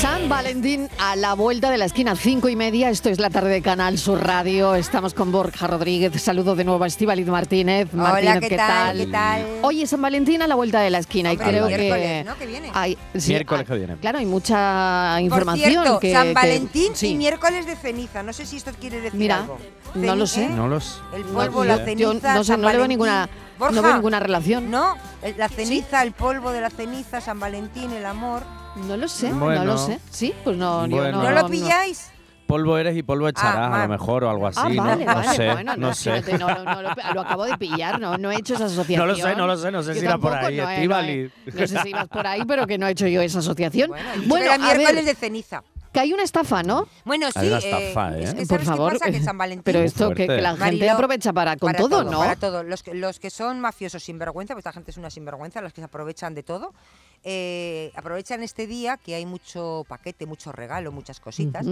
San Valentín a la vuelta de la esquina, cinco y media. Esto es la tarde de Canal Sur Radio. Estamos con Borja Rodríguez. Saludo de nuevo a Estíbaliz Martínez. Hola, Martínez, ¿qué tal? ¿Qué tal? San Valentín a la vuelta de la esquina. Hombre, y creo miércoles, que. ¿no? Que viene. Hay, sí, Miércoles ah, que viene. Claro, hay mucha Por información. cierto, que, San que- Valentín sí. y miércoles de ceniza. No sé si esto quiere decir Mira, algo. no lo sé. ¿eh? No los. El No, polvo, la ceniza. yo no sé, San no le veo ninguna- Borja, no veo ninguna relación. No, la ceniza, el polvo de la ceniza, San Valentín, el amor. No lo sé, no lo sé. Sí, pues no. ¿No, No, lo pilláis? Polvo eres y polvo echarás, a mal. lo mejor, o algo así. Ah, ¿no? vale, no, vale. sé, bueno, no sé. fíjate, no, no, no, lo, lo acabo de pillar, no, no he hecho esa asociación. No lo sé, no lo sé, no sé Yo si irá por ahí, no he- no. No, sé si ibas por ahí, pero que no he hecho yo esa asociación. Bueno, Bueno, a miércoles de ceniza. que hay una estafa, ¿no? Bueno, sí. Hay una estafa, es ¿eh? que Por ¿sabes favor. qué pasa? Que San Valentín... Pero esto que, la gente aprovecha para con para todo, ¿no? Para todo. Los que, los que son mafiosos sinvergüenza, pues esta gente es una sinvergüenza, los que se aprovechan de todo, eh, aprovechan este día que hay mucho paquete, mucho regalo, muchas cositas.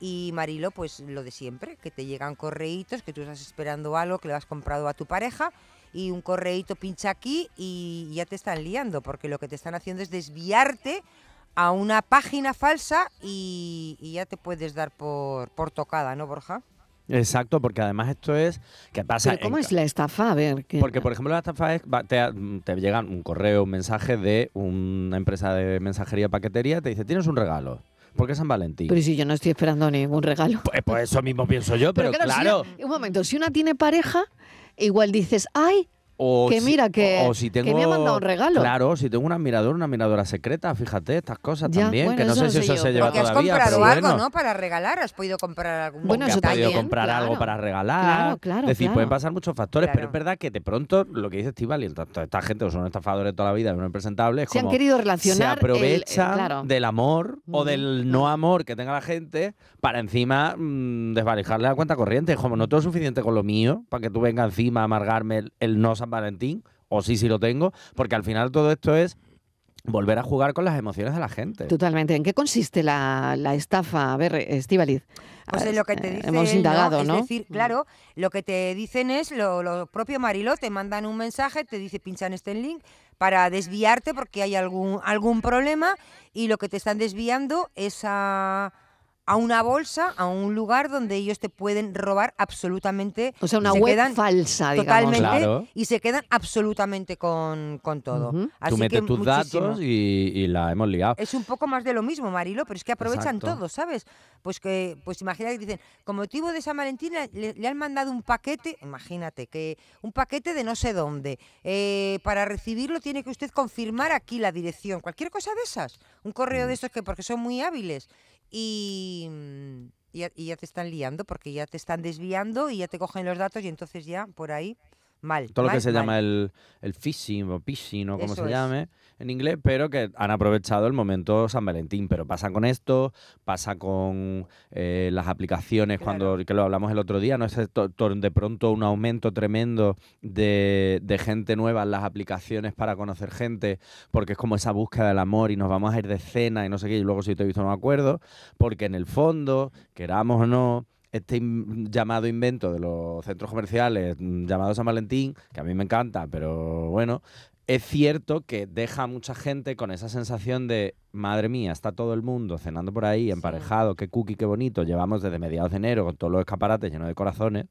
Y Marilo, pues lo de siempre, que te llegan correitos, que tú estás esperando algo que le has comprado a tu pareja y un correíto pincha aquí y ya te están liando, porque lo que te están haciendo es desviarte a una página falsa y, y ya te puedes dar por, por tocada, ¿no, Borja? Exacto, porque además esto es. ¿Qué pasa? Pero ¿cómo En es la estafa? A ver. que- Porque, por ejemplo, la estafa es, te, te llega un correo, un mensaje de una empresa de mensajería paquetería, te dice, tienes un regalo. ¿Por qué San Valentín? Pero si yo no estoy esperando ningún regalo. Pues, pues eso mismo pienso yo, pero, claro. una- un momento, si una tiene pareja, igual dices, ay, O que si- mira, que- o si que tengo, me ha mandado un regalo. Claro, si tengo un admirador, una admiradora secreta, fíjate, estas cosas Ya, también, bueno, que no sé no si eso yo, se lleva Porque has todavía, comprado pero algo, bueno. ¿no? Para regalar, has podido comprar algún Bueno, has podido comprar claro. algo para regalar. Claro, claro, Es decir, claro. pueden pasar muchos factores, pero es verdad que de pronto lo que dice Estival y esta gente que son estafadores toda la vida, no impresentables, es se han como querido se relacionar. el- aprovechan claro. del amor o del no amor que tenga la gente para encima mm, desvalijarle la cuenta corriente. Como no tengo suficiente con lo mío para que tú vengas encima a amargarme el, el no San Valentín, o sí, sí lo tengo, porque al final todo esto es volver a jugar con las emociones de la gente. Totalmente. ¿En qué consiste la, la estafa? A ver, Estivaliz. Pues es lo que te eh, dice Hemos indagado, Es ¿no? decir, claro, lo que te dicen es lo, lo propio Mariló, te mandan un mensaje, te dice pincha en este link para desviarte porque hay algún, algún problema y lo que te están desviando es a, a una bolsa, a un lugar donde ellos te pueden robar absolutamente. O sea, una se web quedan falsa, digamos. Totalmente Claro. y se quedan absolutamente con, con todo. Así Tú metes que tus muchísimo. datos y, y la hemos liado. Es un poco más de lo mismo, Marilo, pero es que aprovechan Exacto. todo, ¿sabes? Pues que, pues imagínate que dicen, con motivo de San Valentín le, le han mandado un paquete, imagínate, que un paquete de no sé dónde. eh, para recibirlo tiene que usted confirmar aquí la dirección, cualquier cosa de esas. Un correo Mm. de estos que porque son muy hábiles. Y, mm, y ya, y ya te están liando, porque ya te están desviando y ya te cogen los datos y entonces ya por ahí mal. todo lo que mal, se llama el, el phishing o phishing o como Eso se es. llame en inglés, pero que han aprovechado el momento San Valentín. Pero pasa con esto, pasa con eh, las aplicaciones, cuando que lo hablamos el otro día, ¿no? Es de pronto un aumento tremendo de, de gente nueva en las aplicaciones para conocer gente, porque es como esa búsqueda del amor y nos vamos a ir de cena y no sé qué, y luego si te he visto no me acuerdo, porque en el fondo, queramos o no, este in- llamado invento de los centros comerciales mm, llamado San Valentín, que a mí me encanta, pero bueno, es cierto que deja a mucha gente con esa sensación de, madre mía, está todo el mundo cenando por ahí, emparejado, qué cookie, qué bonito, llevamos desde mediados de enero con todos los escaparates llenos de corazones,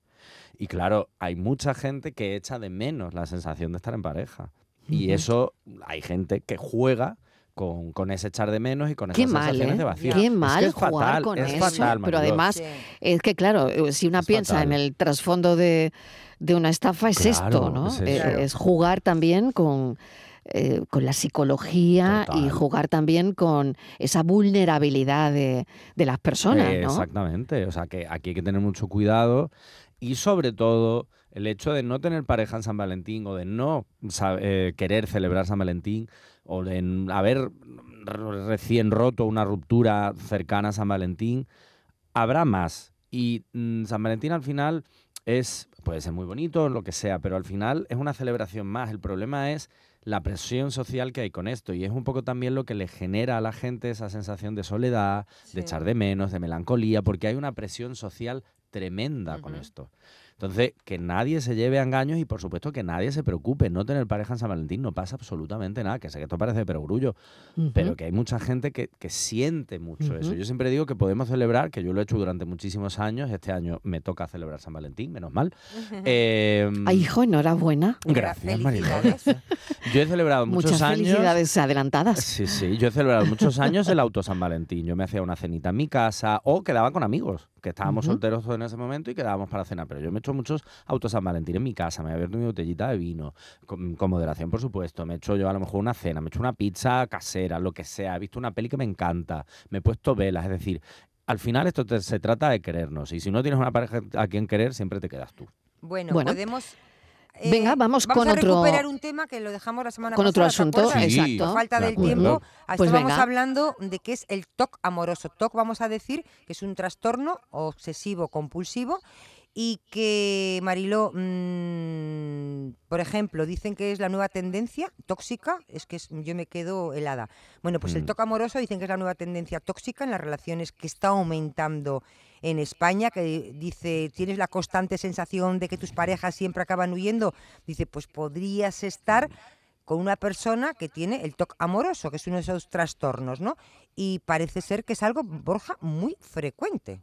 y claro, hay mucha gente que echa de menos la sensación de estar en pareja. Y eso, hay gente que juega con, con ese echar de menos y con esas Qué mal, sensaciones ¿eh? de vacío. Qué Es que mal es jugar fatal, con es eso. fatal, pero además, Sí. es que claro, eh, si una Es piensa en el trasfondo de, de una estafa, es esto, ¿no? es Eh, es jugar también con. eh, con la psicología y jugar también con esa vulnerabilidad de, de las personas, Eh, ¿no? Exactamente, o sea que aquí hay que tener mucho cuidado y sobre todo el hecho de no tener pareja en San Valentín o de no sa- eh, querer celebrar San Valentín o de haber recién roto una ruptura cercana a San Valentín, habrá más. Y mm, San Valentín al final es, puede ser muy bonito, lo que sea, pero al final es una celebración más. El problema es la presión social que hay con esto. Y es un poco también lo que le genera a la gente esa sensación de soledad, Sí. de echar de menos, de melancolía, porque hay una presión social tremenda con esto. Entonces, que nadie se lleve a engaños y por supuesto que nadie se preocupe. No tener pareja en San Valentín no pasa absolutamente nada. Que sé que esto parece de perogrullo, Ujú. pero que hay mucha gente que, que siente mucho eso. Yo siempre digo que podemos celebrar, que yo lo he hecho durante muchísimos años. Este año me toca celebrar San Valentín, menos mal. Em, Ay, hijo, enhorabuena. Gracias. Felicidades. Yo he celebrado muchos Muchas años. felicidades adelantadas. Sí, sí, yo he celebrado muchos años el auto San Valentín. Yo me hacía una cenita en mi casa o quedaba con amigos, que estábamos Ujú. solteros en ese momento y quedábamos para cenar. Pero yo me he hecho muchos autos San Valentín en mi casa, me he abierto mi botellita de vino, con, con moderación, por supuesto. Me he hecho yo a lo mejor una cena, me he hecho una pizza casera, lo que sea. He visto una peli que me encanta, me he puesto velas, es decir. Al final esto te- se trata de querernos y si no tienes una pareja a quien querer, siempre te quedas tú. Bueno, Bueno. podemos. eh, Venga, vamos con a otro- recuperar un tema que lo dejamos la semana Con otro pasada. ¿te asunto, acuerdas? Sí, exacto. Por falta de del tiempo, Pues estábamos venga. hablando de qué es el TOC amoroso. TOC vamos a decir que es un trastorno obsesivo compulsivo y que, Mariló, mm, por ejemplo, dicen que es la nueva tendencia tóxica, es que es- yo me quedo helada. Bueno, pues el Mm. TOC amoroso dicen que es la nueva tendencia tóxica en las relaciones que está aumentando en España, que dice, tienes la constante sensación de que tus parejas siempre acaban huyendo, dice, pues podrías estar con una persona que tiene el TOC amoroso, que es uno de esos trastornos, ¿no? Y parece ser que es algo, Borja, muy frecuente.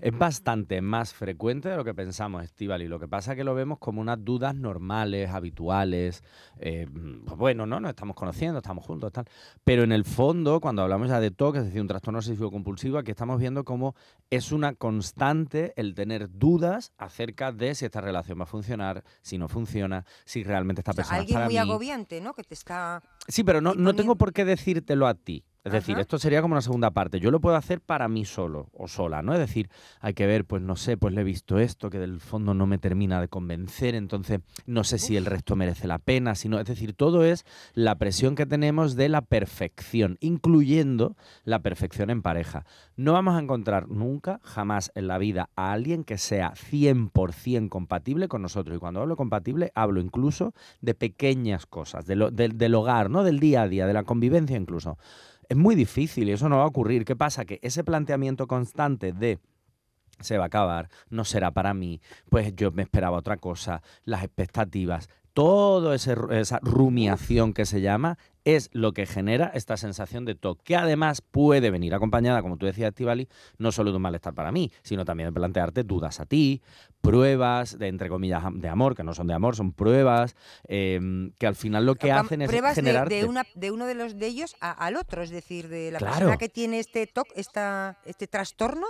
Es bastante más frecuente de lo que pensamos, Estivali. Lo que pasa es que lo vemos como unas dudas normales, habituales. eh, pues bueno, ¿no? Nos estamos conociendo, estamos juntos, tal. Pero en el fondo, cuando hablamos ya de TOC, es decir, un trastorno obsesivo compulsivo, aquí estamos viendo cómo es una constante el tener dudas acerca de si esta relación va a funcionar, si no funciona, si realmente esta O sea, persona es alguien para muy mí. agobiante, ¿no? Que te está... Sí, pero no, y no tengo por qué decírtelo a ti. Es decir, esto sería como una segunda parte. Yo lo puedo hacer para mí solo o sola, ¿no? Es decir, hay que ver, pues no sé, pues le he visto esto que del fondo no me termina de convencer, entonces no sé si el resto merece la pena, sino, es decir, todo es la presión que tenemos de la perfección, incluyendo la perfección en pareja. No vamos a encontrar nunca, jamás en la vida, a alguien que sea 100% compatible con nosotros. Y cuando hablo compatible, hablo incluso de pequeñas cosas, de lo- del- del hogar, ¿no? Del día a día, de la convivencia incluso. Es muy difícil y eso no va a ocurrir. ¿Qué pasa? Que ese planteamiento constante de se va a acabar, no será para mí, pues yo me esperaba otra cosa, las expectativas, todo esa rumiación que se llama es lo que genera esta sensación de TOC, que además puede venir acompañada, como tú decías, Estivali, no solo de un malestar para mí, sino también de plantearte dudas a ti, pruebas de, entre comillas, de amor, que no son de amor, son pruebas, em, que al final lo que hacen es pruebas de- de, una, de uno de los de ellos a- al otro, es decir, de la Claro. persona que tiene este TOC, esta, este trastorno,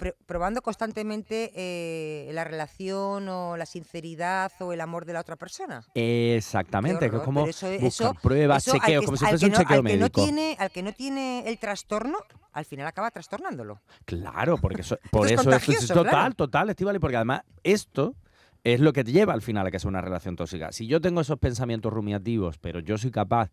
pr- probando constantemente eh, la relación o la sinceridad o el amor de la otra persona. Exactamente, que es como eso- buscar eso- pruebas, Eso chequeos, que- como si fuese un no- chequeo al que no médico. tiene, al que no tiene el trastorno, al final acaba trastornándolo. Claro, porque eso- por es eso es total, claro. total, Estivali, porque además esto es lo que te lleva al final a que sea una relación tóxica. Si yo tengo esos pensamientos rumiativos, pero yo soy capaz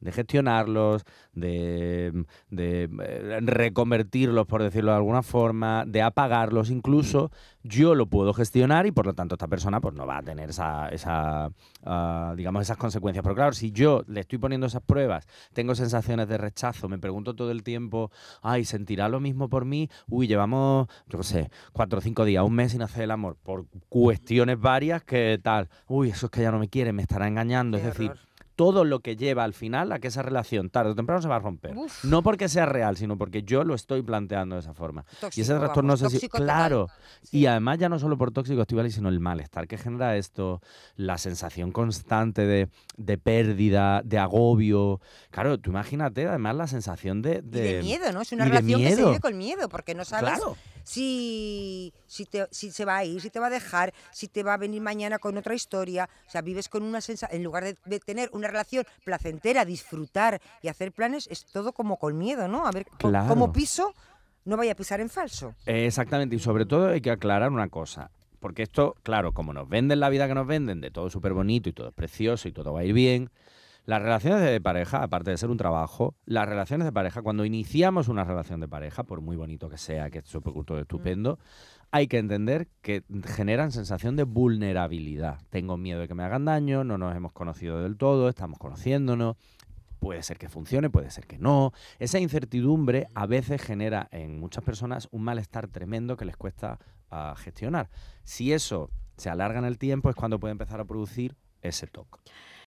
de gestionarlos, de, de, eh, reconvertirlos, por decirlo de alguna forma, de apagarlos incluso, yo lo puedo gestionar y por lo tanto esta persona pues no va a tener esa, esa ah, digamos, esas consecuencias. Pero claro, si yo le estoy poniendo esas pruebas, tengo sensaciones de rechazo, me pregunto todo el tiempo, ay, ¿sentirá lo mismo por mí? Uy, llevamos, yo qué sé, cuatro o cinco días, un mes sin hacer el amor, por cuestiones varias que tal, uy, eso es que ya no me quiere, me estará engañando. Qué es decir. Todo lo que lleva al final a que esa relación tarde o temprano se va a romper. Uf. No porque sea real, sino porque yo lo estoy planteando de esa forma. y ese trastorno vamos, tóxico. Claro. Sí. Y además ya no solo por tóxico, Estivali, sino el malestar que genera esto, la sensación constante de, de pérdida, de agobio. Claro, tú imagínate además la sensación de... Y de miedo, ¿no? Es una de relación que se vive con miedo, porque no sabes Claro. Si, si, te- si se va a ir, si te va a dejar, si te va a venir mañana con otra historia. O sea, vives con una sensación, en lugar de, de tener una relación placentera, disfrutar y hacer planes, es todo como con miedo, ¿no? A ver, Claro. cómo piso, no vaya a pisar en falso. Eh, Exactamente, y sobre todo hay que aclarar una cosa. Porque esto, claro, como nos venden la vida que nos venden, de todo súper bonito y todo es precioso y todo va a ir bien, Las relaciones de pareja, aparte de ser un trabajo, las relaciones de pareja, cuando iniciamos una relación de pareja, por muy bonito que sea, que es súper todo estupendo, hay que entender que generan sensación de vulnerabilidad. Tengo miedo de que me hagan daño, no nos hemos conocido del todo, estamos conociéndonos. Puede ser que funcione, puede ser que no. Esa incertidumbre a veces genera en muchas personas un malestar tremendo que les cuesta ah, gestionar. Si eso se alarga en el tiempo es cuando puede empezar a producir ese toque.